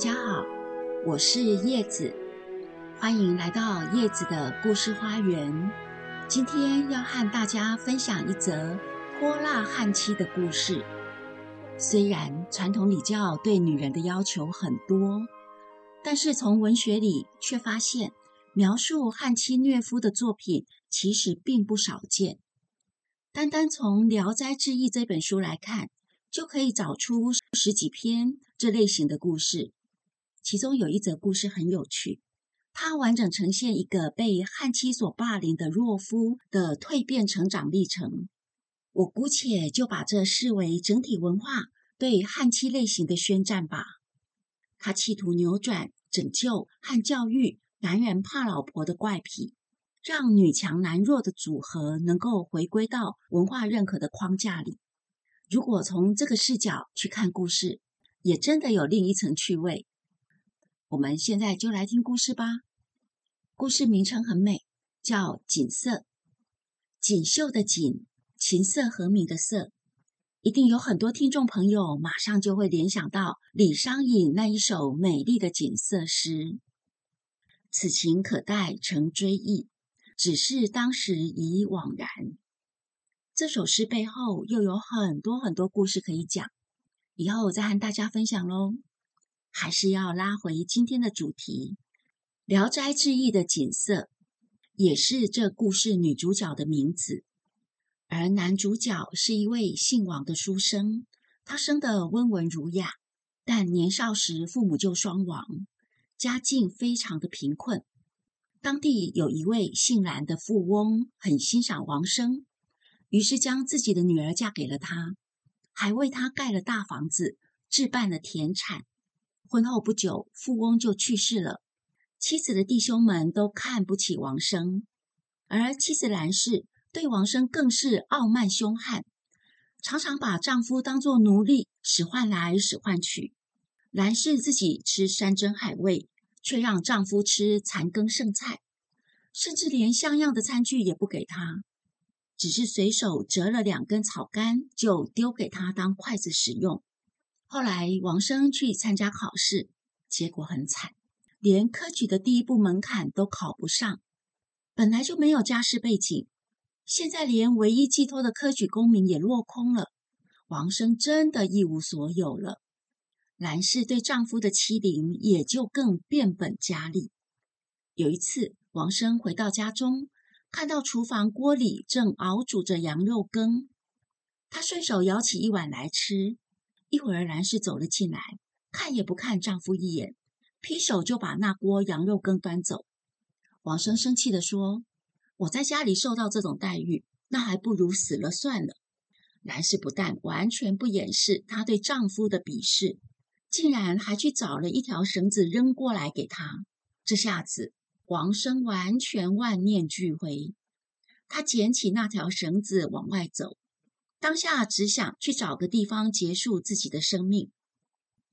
家好，我是叶子，欢迎来到叶子的故事花园。今天要和大家分享一则泼辣汉妻的故事。虽然传统礼教对女人的要求很多，但是从文学里却发现，描述汉妻虐夫的作品其实并不少见。单单从《聊斋志异》这本书来看，就可以找出十几篇这类型的故事。其中有一则故事很有趣，它完整呈现一个被汉妻所霸凌的弱夫的蜕变成长历程。我姑且就把这视为整体文化对汉妻类型的宣战吧。他企图扭转拯救和教育男人怕老婆的怪癖。让女强男弱的组合能够回归到文化认可的框架里。如果从这个视角去看故事，也真的有另一层趣味。我们现在就来听故事吧。故事名称很美，叫《锦瑟》。锦绣的锦，琴瑟和鸣的瑟，一定有很多听众朋友马上就会联想到李商隐那一首美丽的锦瑟诗。此情可待成追忆。只是当时已惘然。这首诗背后又有很多很多故事可以讲，以后再和大家分享喽。还是要拉回今天的主题，《聊斋志异》的锦瑟，也是这故事女主角的名字。而男主角是一位姓王的书生，他生得温文儒雅，但年少时父母就双亡，家境非常的贫困。当地有一位姓蓝的富翁，很欣赏王生，于是将自己的女儿嫁给了他，还为他盖了大房子，置办了田产。婚后不久，富翁就去世了，妻子的弟兄们都看不起王生，而妻子兰氏对王生更是傲慢凶悍，常常把丈夫当作奴隶，使唤来使唤去。兰氏自己吃山珍海味。却让丈夫吃残羹剩菜，甚至连像样的餐具也不给他，只是随手折了两根草干就丢给他当筷子使用。后来王生去参加考试，结果很惨，连科举的第一步门槛都考不上。本来就没有家世背景，现在连唯一寄托的科举功名也落空了，王生真的一无所有了。兰氏对丈夫的欺凌也就更变本加厉。有一次，王生回到家中，看到厨房锅里正熬煮着羊肉羹，他顺手舀起一碗来吃。一会儿，兰氏走了进来，看也不看丈夫一眼，劈手就把那锅羊肉羹端走。王生生气地说：“我在家里受到这种待遇，那还不如死了算了。”兰氏不但完全不掩饰她对丈夫的鄙视。竟然还去找了一条绳子扔过来给他，这下子王生完全万念俱灰。他捡起那条绳子往外走，当下只想去找个地方结束自己的生命。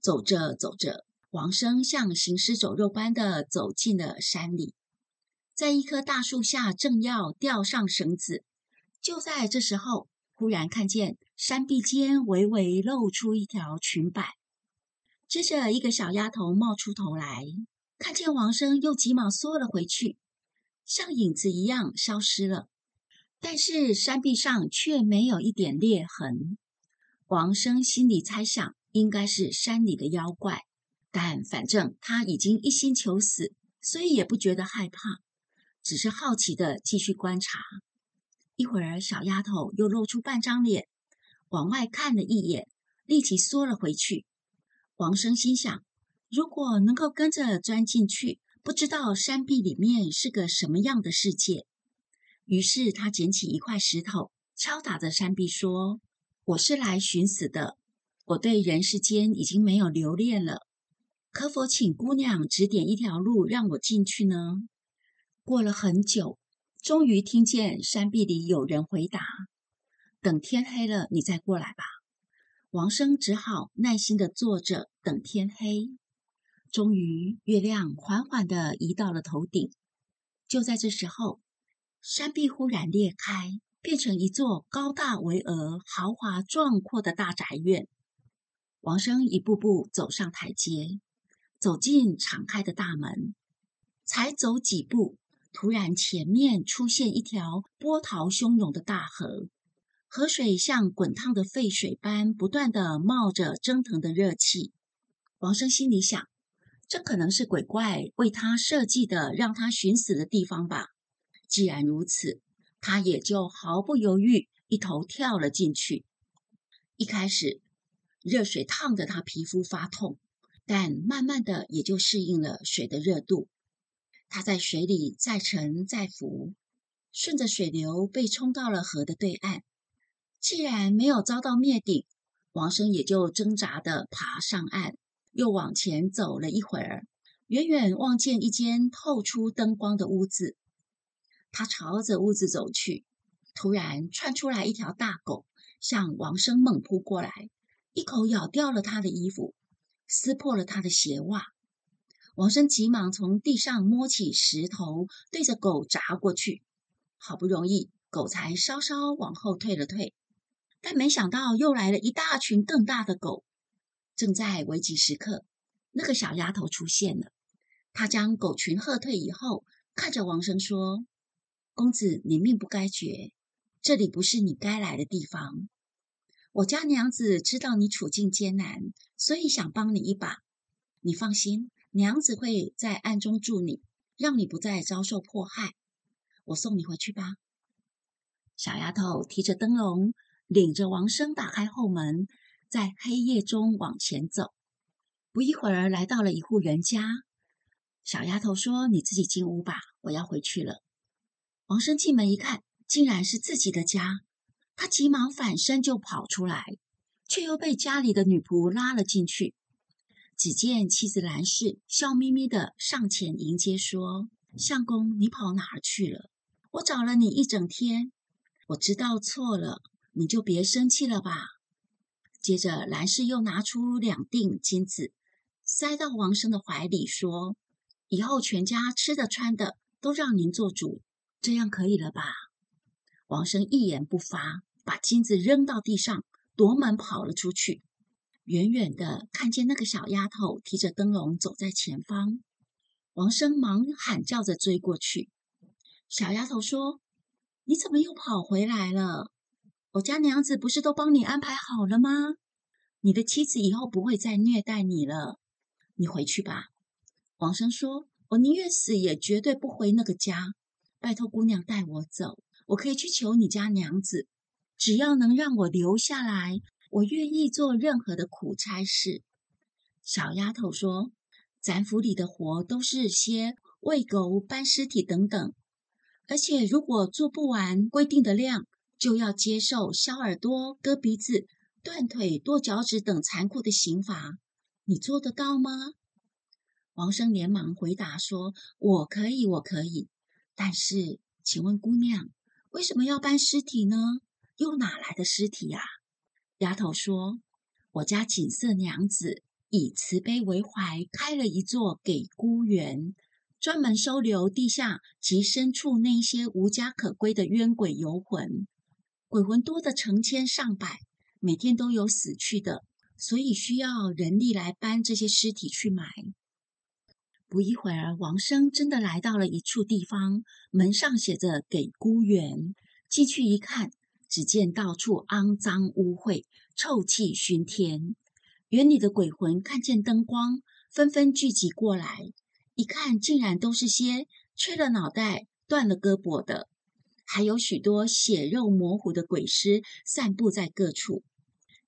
走着走着，王生像行尸走肉般的走进了山里，在一棵大树下正要吊上绳子，就在这时候，忽然看见山壁间微微露出一条裙摆。接着，一个小丫头冒出头来，看见王生，又急忙缩了回去，像影子一样消失了。但是山壁上却没有一点裂痕。王生心里猜想，应该是山里的妖怪，但反正他已经一心求死，所以也不觉得害怕，只是好奇的继续观察。一会儿，小丫头又露出半张脸，往外看了一眼，立即缩了回去。王生心想：如果能够跟着钻进去，不知道山壁里面是个什么样的世界。于是他捡起一块石头，敲打着山壁，说：“我是来寻死的，我对人世间已经没有留恋了，可否请姑娘指点一条路，让我进去呢？”过了很久，终于听见山壁里有人回答：“等天黑了，你再过来吧。”王生只好耐心的坐着等天黑。终于，月亮缓缓的移到了头顶。就在这时候，山壁忽然裂开，变成一座高大巍峨、豪华壮阔的大宅院。王生一步步走上台阶，走进敞开的大门。才走几步，突然前面出现一条波涛汹涌的大河，河水像滚烫的沸水般不断的冒着蒸腾的热气。王生心里想：这可能是鬼怪为他设计的，让他寻死的地方吧。既然如此，他也就毫不犹豫，一头跳了进去。一开始，热水烫得他皮肤发痛，但慢慢的也就适应了水的热度。他在水里再沉再浮，顺着水流被冲到了河的对岸。既然没有遭到灭顶，王生也就挣扎的爬上岸，又往前走了一会儿，远远望见一间透出灯光的屋子。他朝着屋子走去，突然窜出来一条大狗。向王生猛扑过来，一口咬掉了他的衣服，撕破了他的鞋袜。王生急忙从地上摸起石头，对着狗砸过去。好不容易，狗才稍稍往后退了退，但没想到又来了一大群更大的狗。正在危急时刻，那个小丫头出现了。她将狗群喝退以后，看着王生说：“公子，你命不该绝。”这里不是你该来的地方。我家娘子知道你处境艰难，所以想帮你一把。你放心，娘子会在暗中助你，让你不再遭受迫害。我送你回去吧。小丫头提着灯笼，领着王生打开后门，在黑夜中往前走。不一会儿，来到了一户人家。小丫头说：“你自己进屋吧，我要回去了。”王生进门一看。竟然是自己的家，他急忙反身就跑出来，却又被家里的女仆拉了进去。只见妻子兰氏笑眯眯的上前迎接，说：“相公，你跑哪儿去了？我找了你一整天。我知道错了，你就别生气了吧。”接着，兰氏又拿出两锭金子，塞到王生的怀里，说：“以后全家吃的穿的都让您做主，这样可以了吧？”王生一言不发，把金子扔到地上，夺门跑了出去。远远的看见那个小丫头提着灯笼走在前方，王生忙喊叫着追过去。小丫头说：“你怎么又跑回来了？我家娘子不是都帮你安排好了吗？你的妻子以后不会再虐待你了，你回去吧。”王生说：“我宁愿死，也绝对不回那个家。拜托姑娘带我走。”我可以去求你家娘子，只要能让我留下来，我愿意做任何的苦差事。小丫头说：“咱府里的活都是些喂狗、搬尸体等等，而且如果做不完规定的量，就要接受削耳朵、割鼻子、断腿、剁脚趾等残酷的刑罚。你做得到吗？”王生连忙回答说：“我可以，我可以。但是，请问姑娘。”为什么要搬尸体呢？又哪来的尸体呀？丫头说：“我家锦瑟娘子以慈悲为怀，开了一座给孤园，专门收留地下及深处那些无家可归的冤鬼游魂。鬼魂多的成千上百，每天都有死去的，所以需要人力来搬这些尸体去埋。”不一会儿，王生真的来到了一处地方，门上写着“给孤园”。进去一看，只见到处肮脏污秽，臭气熏天。园里的鬼魂看见灯光，纷纷聚集过来，一看，竟然都是些缺了脑袋、断了胳膊的，还有许多血肉模糊的鬼尸散布在各处。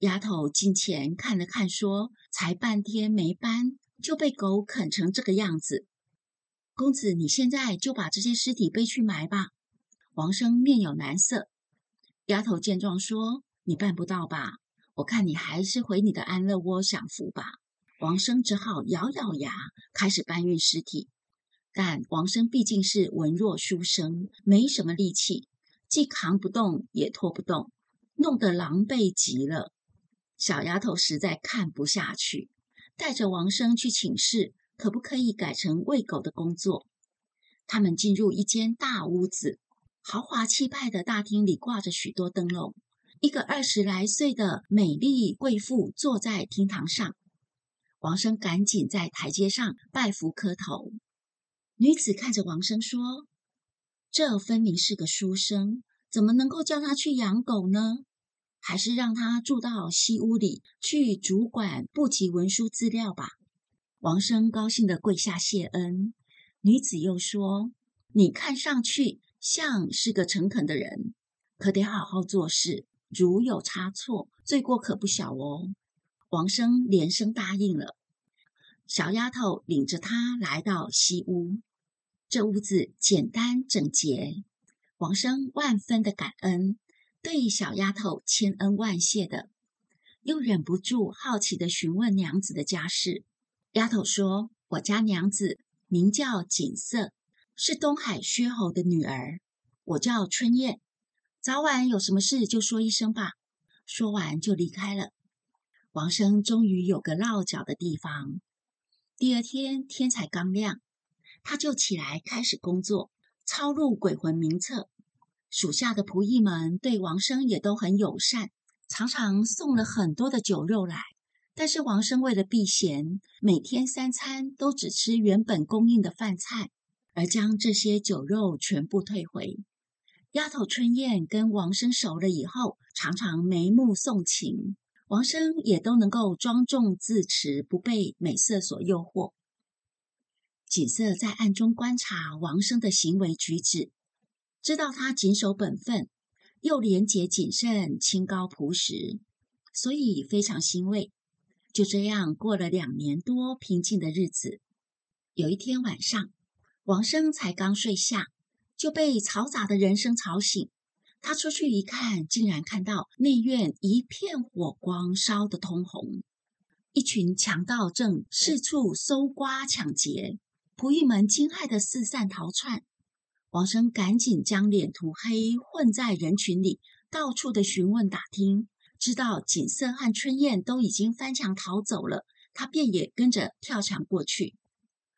丫头近前看了看，说：“才半天没搬。”就被狗啃成这个样子，公子，你现在就把这些尸体背去埋吧。王生面有难色，丫头见状说：“你办不到吧？我看你还是回你的安乐窝享福吧。”王生只好咬咬牙，开始搬运尸体。但王生毕竟是文弱书生，没什么力气，既扛不动，也拖不动，弄得狼狈极了。小丫头实在看不下去。带着王生去请示，可不可以改成喂狗的工作？他们进入一间大屋子，豪华气派的大厅里挂着许多灯笼。一个二十来岁的美丽贵妇坐在厅堂上。王生赶紧在台阶上拜服磕头。女子看着王生说：“这分明是个书生，怎么能够叫他去养狗呢？还是让他住到西屋里去主管部级文书资料吧。”王生高兴地跪下谢恩。女子又说：“你看上去像是个诚恳的人，可得好好做事。如有差错，罪过可不小哦。”王生连声答应了。小丫头领着他来到西屋，这屋子简单整洁。王生万分的感恩，对小丫头千恩万谢的，又忍不住好奇的询问娘子的家事。丫头说：“我家娘子名叫锦瑟，是东海薛侯的女儿。我叫春燕，早晚有什么事就说一声吧。”说完就离开了。王生终于有个落脚的地方。第二天天才刚亮，他就起来开始工作，抄录鬼魂名册。属下的仆役们对王生也都很友善，常常送了很多的酒肉来。但是王生为了避嫌，每天三餐都只吃原本供应的饭菜，而将这些酒肉全部退回。丫头春燕跟王生熟了以后，常常眉目送情。王生也都能够庄重自持，不被美色所诱惑。锦瑟在暗中观察王生的行为举止，知道他谨守本分，又廉洁谨慎、清高朴实，所以非常欣慰。就这样过了两年多平静的日子。有一天晚上，王生才刚睡下，就被嘈杂的人声吵醒。他出去一看，竟然看到内院一片火光，烧得通红。一群强盗正四处搜刮抢劫，仆役们惊骇的四散逃窜。王生赶紧将脸涂黑，混在人群里，到处的询问打听，知道锦瑟和春燕都已经翻墙逃走了，他便也跟着跳墙过去。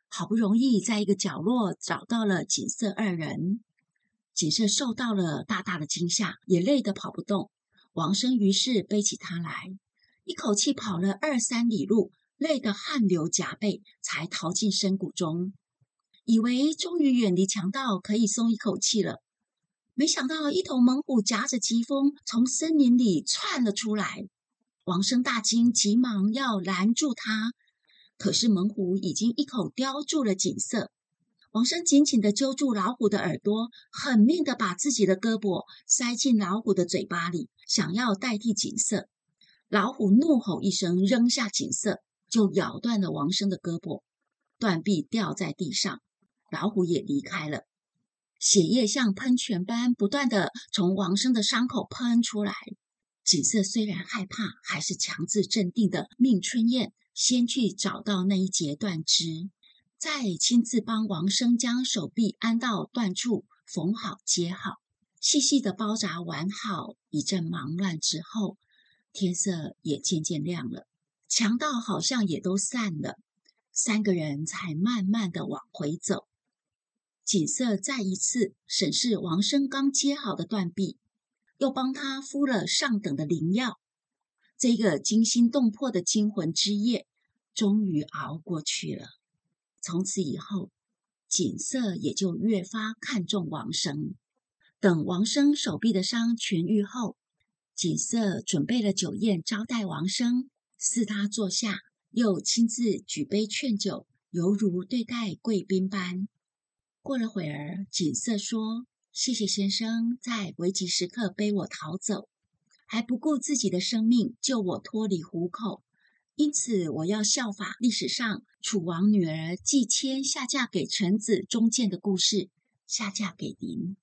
好不容易在一个角落找到了锦瑟二人。锦瑟受到了大大的惊吓，也累得跑不动。王生于是背起他来，一口气跑了二三里路，累得汗流浃背，才逃进深谷中，以为终于远离强盗，可以松一口气了。没想到一头猛虎夹着疾风从森林里窜了出来，王生大惊，急忙要拦住他，可是猛虎已经一口叼住了锦瑟。王生紧紧地揪住老虎的耳朵，狠命地把自己的胳膊塞进老虎的嘴巴里，想要代替锦瑟。老虎怒吼一声，扔下锦瑟，就咬断了王生的胳膊，断臂掉在地上。老虎也离开了，血液像喷泉般不断地从王生的伤口喷出来。锦瑟虽然害怕，还是强自镇定的命春燕先去找到那一截断肢。再亲自帮王生将手臂安到断处，缝好接好，细细的包扎完好。一阵忙乱之后，天色也渐渐亮了，强盗好像也都散了，三个人才慢慢的往回走。锦瑟再一次审视王生刚接好的断臂，又帮他敷了上等的灵药。这个惊心动魄的惊魂之夜，终于熬过去了。从此以后，锦瑟也就越发看重王生。等王生手臂的伤痊愈后，锦瑟准备了酒宴招待王生，赐他坐下，又亲自举杯劝酒，犹如对待贵宾般。过了会儿，锦瑟说：“谢谢先生在危急时刻背我逃走，还不顾自己的生命救我脱离虎口。”因此，我要效法历史上楚王女儿季谦下嫁给臣子忠建的故事，下嫁给您。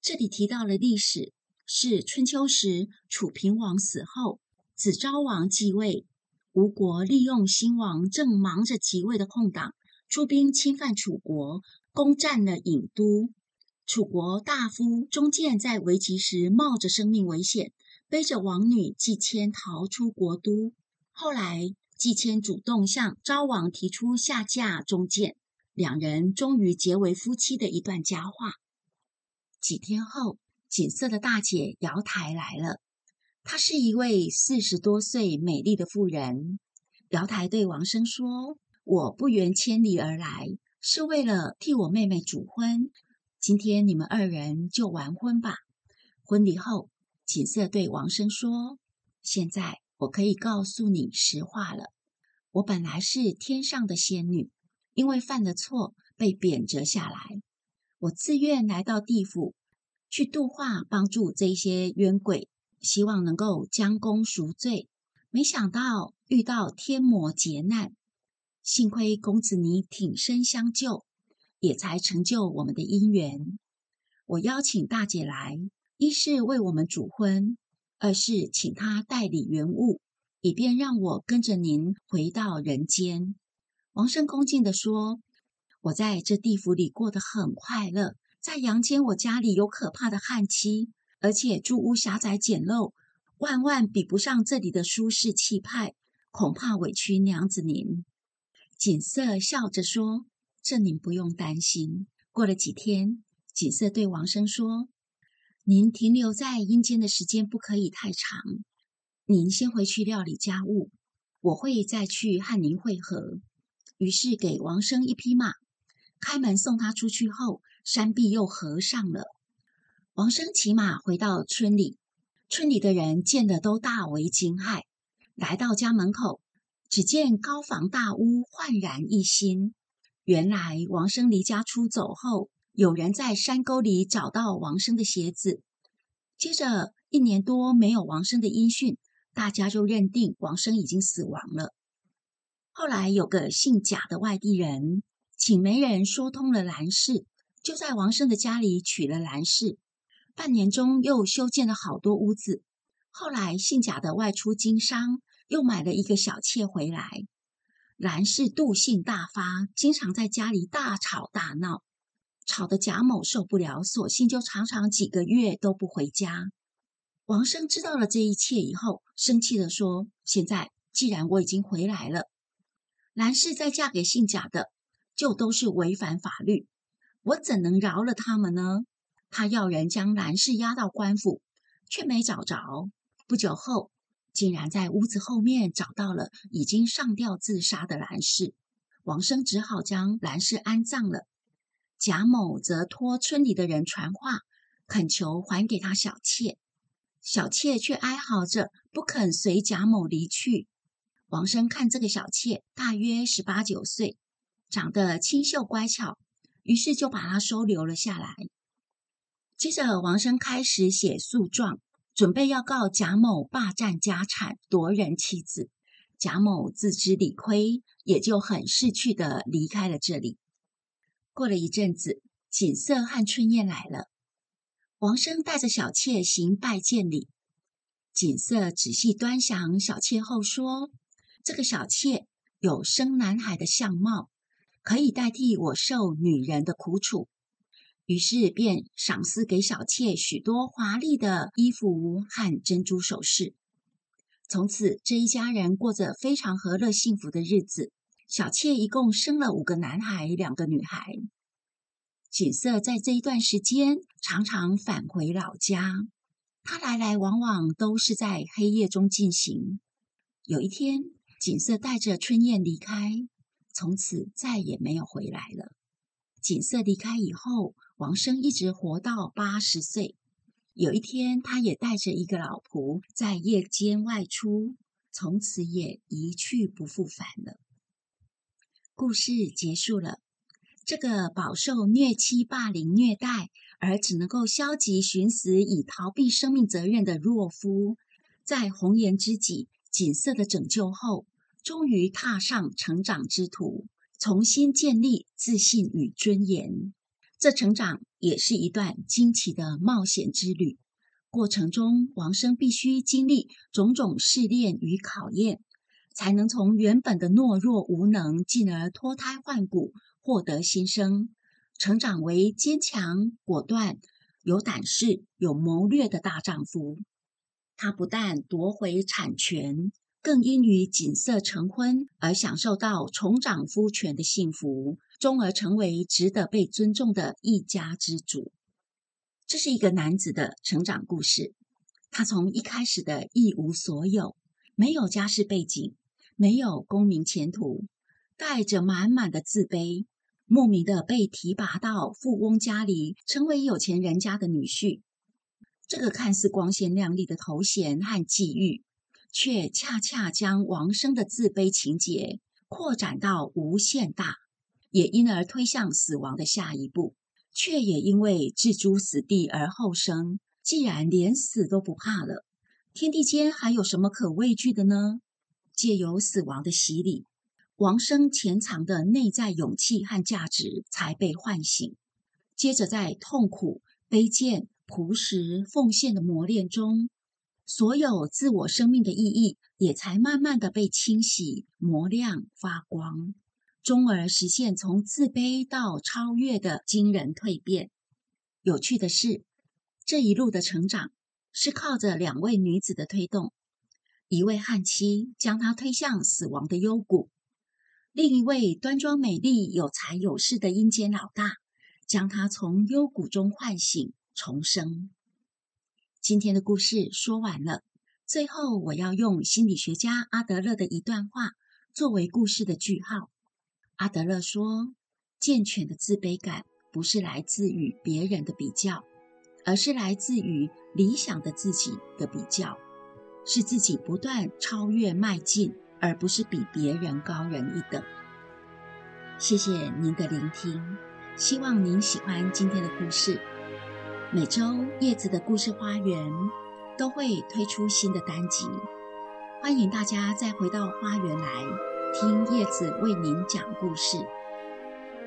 这里提到了历史，是春秋时楚平王死后，子昭王继位，吴国利用新王正忙着即位的空档，出兵侵犯楚国，攻占了郢都。楚国大夫中建在危急时冒着生命危险，背着王女季谦逃出国都。后来，季谦主动向昭王提出下嫁中建，两人终于结为夫妻的一段佳话。几天后，锦瑟的大姐瑶台来了，她是一位四十多岁美丽的妇人。瑶台对王生说：“我不远千里而来，是为了替我妹妹主婚。今天你们二人就完婚吧。”婚礼后，锦瑟对王生说：“现在我可以告诉你实话了。我本来是天上的仙女，因为犯了错被贬谪下来。我自愿来到地府，去度化、帮助这些冤鬼，希望能够将功赎罪。没想到遇到天魔劫难，幸亏公子你挺身相救，也才成就我们的姻缘。我邀请大姐来。”一是为我们主婚，二是请她代理原物，以便让我跟着您回到人间。王生恭敬地说：“我在这地府里过得很快乐，在阳间我家里有可怕的旱期，而且住屋狭窄简陋，万万比不上这里的舒适气派，恐怕委屈娘子您。”锦瑟笑着说：“这您不用担心。”过了几天，锦瑟对王生说。您停留在阴间的时间不可以太长，您先回去料理家务，我会再去和您会合。于是给王生一匹马，开门送他出去后，山壁又合上了。王生骑马回到村里，村里的人见了都大为惊骇。来到家门口，只见高房大屋，焕然一新。原来王生离家出走后。有人在山沟里找到王生的鞋子，接着一年多没有王生的音讯，大家就认定王生已经死亡了。后来有个姓贾的外地人，请媒人说通了兰氏，就在王生的家里娶了兰氏。半年中又修建了好多屋子。后来姓贾的外出经商，又买了一个小妾回来。兰氏妒性大发，经常在家里大吵大闹。吵得贾某受不了，索性就常常几个月都不回家。王生知道了这一切以后，生气地说：“现在既然我已经回来了，兰氏再嫁给姓贾的，就都是违反法律，我怎能饶了他们呢？”他要人将兰氏押到官府，却没找着。不久后，竟然在屋子后面找到了已经上吊自杀的兰氏。王生只好将兰氏安葬了。贾某则托村里的人传话，恳求还给他小妾，小妾却哀嚎着不肯随贾某离去。王生看这个小妾大约十八九岁，长得清秀乖巧，于是就把她收留了下来。接着，王生开始写诉状，准备要告贾某霸占家产、夺人妻子。贾某自知理亏，也就很识趣的离开了这里。过了一阵子，锦瑟和春燕来了。王生带着小妾行拜见礼。锦瑟仔细端详小妾后说：“这个小妾有生男孩的相貌，可以代替我受女人的苦楚。”于是便赏赐给小妾许多华丽的衣服和珍珠首饰。从此，这一家人过着非常和乐幸福的日子。小妾一共生了五个男孩，两个女孩。锦瑟在这一段时间常常返回老家，他来来往往都是在黑夜中进行。有一天，锦瑟带着春燕离开，从此再也没有回来了。锦瑟离开以后，王生一直活到八十岁。有一天，他也带着一个老仆在夜间外出，从此也一去不复返了。故事结束了。这个饱受虐妻霸凌虐待，而只能够消极寻死以逃避生命责任的弱夫，在红颜知己锦瑟的拯救后，终于踏上成长之途，重新建立自信与尊严。这成长也是一段惊奇的冒险之旅。过程中，王生必须经历种种试炼与考验。才能从原本的懦弱无能，进而脱胎换骨，获得新生，成长为坚强果断、有胆识、有谋略的大丈夫。他不但夺回产权，更因与锦瑟成婚而享受到重掌夫权的幸福，终而成为值得被尊重的一家之主。这是一个男子的成长故事。他从一开始的一无所有，没有家世背景。没有功名前途，带着满满的自卑，莫名的被提拔到富翁家里，成为有钱人家的女婿。这个看似光鲜亮丽的头衔和际遇，却恰恰将王生的自卑情节扩展到无限大，也因而推向死亡的下一步。却也因为置诸死地而后生。既然连死都不怕了，天地间还有什么可畏惧的呢？借由死亡的洗礼，王生潜藏的内在勇气和价值才被唤醒。接着，在痛苦、卑贱、朴实、奉献的磨练中，所有自我生命的意义也才慢慢的被清洗、磨亮、发光。终而实现从自卑到超越的惊人蜕变。有趣的是，这一路的成长是靠着两位女子的推动：一位悍妻将她推向死亡的幽谷，另一位端庄美丽、有才有势的阴间老大将她从幽谷中唤醒重生。今天的故事说完了，最后我要用心理学家阿德勒的一段话作为故事的句号。阿德勒说：“健全的自卑感不是来自于别人的比较，而是来自于理想的自己的比较，是自己不断超越迈进，而不是比别人高人一等。”谢谢您的聆听，希望您喜欢今天的故事。每周叶子的故事花园都会推出新的单集，欢迎大家再回到花园来。听叶子为您讲故事，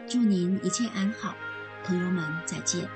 祝您一切安好，朋友们再见。